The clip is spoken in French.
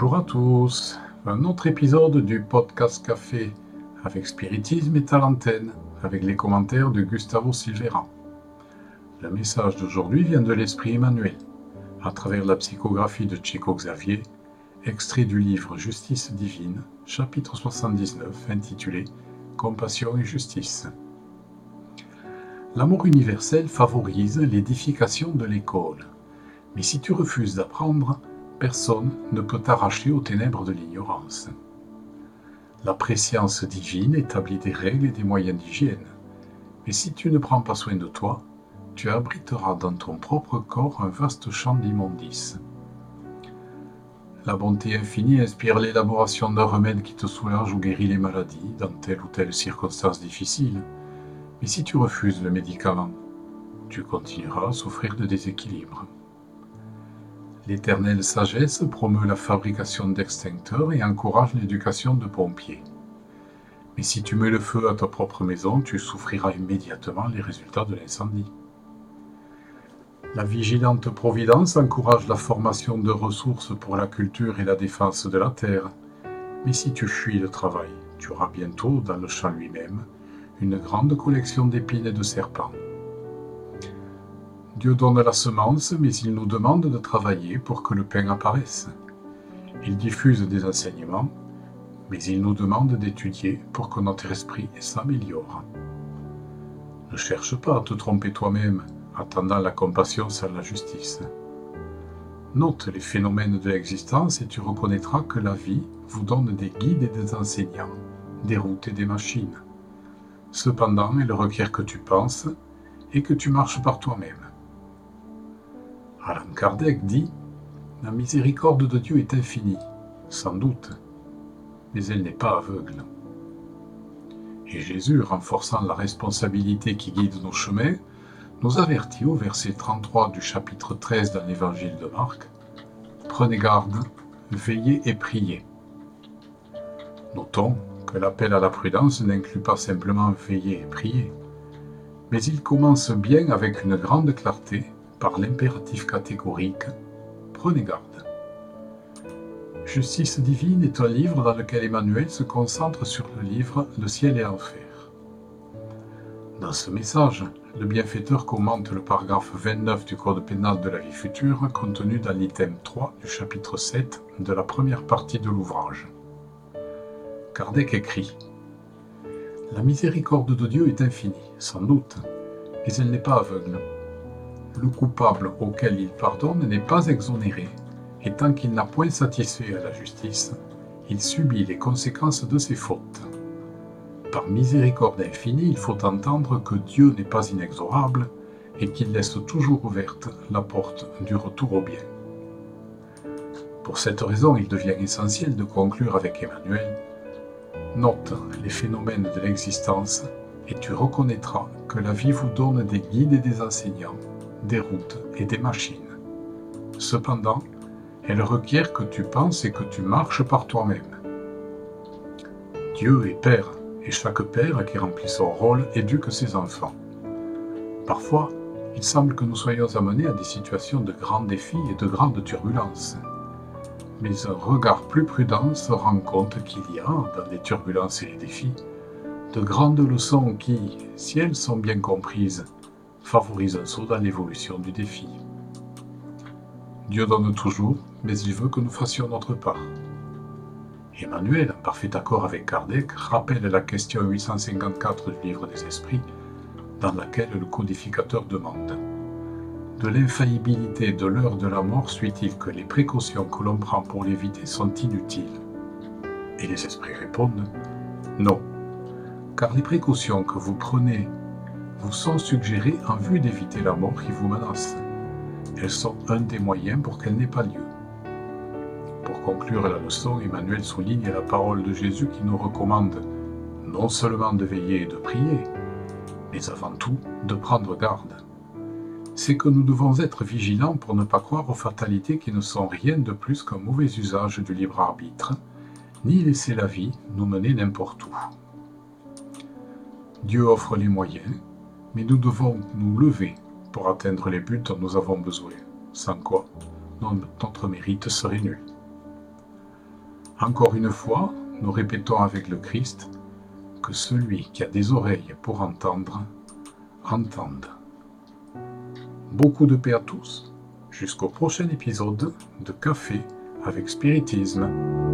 Bonjour à tous, un autre épisode du podcast Café avec Spiritisme et Talentène, avec les commentaires de Gustavo Silvera. Le message d'aujourd'hui vient de l'Esprit Emmanuel, à travers la psychographie de Chico Xavier, extrait du livre Justice divine, chapitre 79, intitulé Compassion et justice. L'amour universel favorise l'édification de l'école, mais si tu refuses d'apprendre, personne ne peut t'arracher aux ténèbres de l'ignorance. La préscience divine établit des règles et des moyens d'hygiène. Mais si tu ne prends pas soin de toi, tu abriteras dans ton propre corps un vaste champ d'immondices. La bonté infinie inspire l'élaboration d'un remède qui te soulage ou guérit les maladies dans telle ou telle circonstance difficile. Mais si tu refuses le médicament, tu continueras à souffrir de déséquilibre. L'éternelle sagesse promeut la fabrication d'extincteurs et encourage l'éducation de pompiers. Mais si tu mets le feu à ta propre maison, tu souffriras immédiatement les résultats de l'incendie. La vigilante providence encourage la formation de ressources pour la culture et la défense de la terre. Mais si tu fuis le travail, tu auras bientôt, dans le champ lui-même, une grande collection d'épines et de serpents. Dieu donne la semence, mais il nous demande de travailler pour que le pain apparaisse. Il diffuse des enseignements, mais il nous demande d'étudier pour que notre esprit s'améliore. Ne cherche pas à te tromper toi-même, attendant la compassion sans la justice. Note les phénomènes de l'existence et tu reconnaîtras que la vie vous donne des guides et des enseignants, des routes et des machines. Cependant, elle requiert que tu penses et que tu marches par toi-même. Alan Kardec dit La miséricorde de Dieu est infinie, sans doute, mais elle n'est pas aveugle. Et Jésus, renforçant la responsabilité qui guide nos chemins, nous avertit au verset 33 du chapitre 13 de l'évangile de Marc Prenez garde, veillez et priez. Notons que l'appel à la prudence n'inclut pas simplement veiller et prier, mais il commence bien avec une grande clarté par l'impératif catégorique Prenez garde. Justice divine est un livre dans lequel Emmanuel se concentre sur le livre Le ciel et l'enfer. Dans ce message, le bienfaiteur commente le paragraphe 29 du Code pénal de la vie future contenu dans l'item 3 du chapitre 7 de la première partie de l'ouvrage. Kardec écrit La miséricorde de Dieu est infinie, sans doute, mais elle n'est pas aveugle le coupable auquel il pardonne n'est pas exonéré, et tant qu'il n'a point satisfait à la justice, il subit les conséquences de ses fautes. Par miséricorde infinie, il faut entendre que Dieu n'est pas inexorable et qu'il laisse toujours ouverte la porte du retour au bien. Pour cette raison, il devient essentiel de conclure avec Emmanuel Note les phénomènes de l'existence et tu reconnaîtras que la vie vous donne des guides et des enseignants des routes et des machines. Cependant, elle requiert que tu penses et que tu marches par toi-même. Dieu est Père, et chaque Père qui remplit son rôle éduque ses enfants. Parfois, il semble que nous soyons amenés à des situations de grands défis et de grandes turbulences. Mais un regard plus prudent se rend compte qu'il y a, dans les turbulences et les défis, de grandes leçons qui, si elles sont bien comprises, favorise un saut dans l'évolution du défi. Dieu donne toujours, mais il veut que nous fassions notre part. Emmanuel, en parfait accord avec Kardec, rappelle la question 854 du livre des esprits, dans laquelle le codificateur demande De l'infaillibilité de l'heure de la mort suit-il que les précautions que l'on prend pour l'éviter sont inutiles? Et les esprits répondent Non, car les précautions que vous prenez vous sont suggérées en vue d'éviter la mort qui vous menace. Elles sont un des moyens pour qu'elle n'ait pas lieu. Pour conclure la leçon, Emmanuel souligne la parole de Jésus qui nous recommande non seulement de veiller et de prier, mais avant tout de prendre garde. C'est que nous devons être vigilants pour ne pas croire aux fatalités qui ne sont rien de plus qu'un mauvais usage du libre arbitre, ni laisser la vie nous mener n'importe où. Dieu offre les moyens, mais nous devons nous lever pour atteindre les buts dont nous avons besoin, sans quoi notre mérite serait nul. Encore une fois, nous répétons avec le Christ que celui qui a des oreilles pour entendre, entende. Beaucoup de paix à tous. Jusqu'au prochain épisode de Café avec Spiritisme.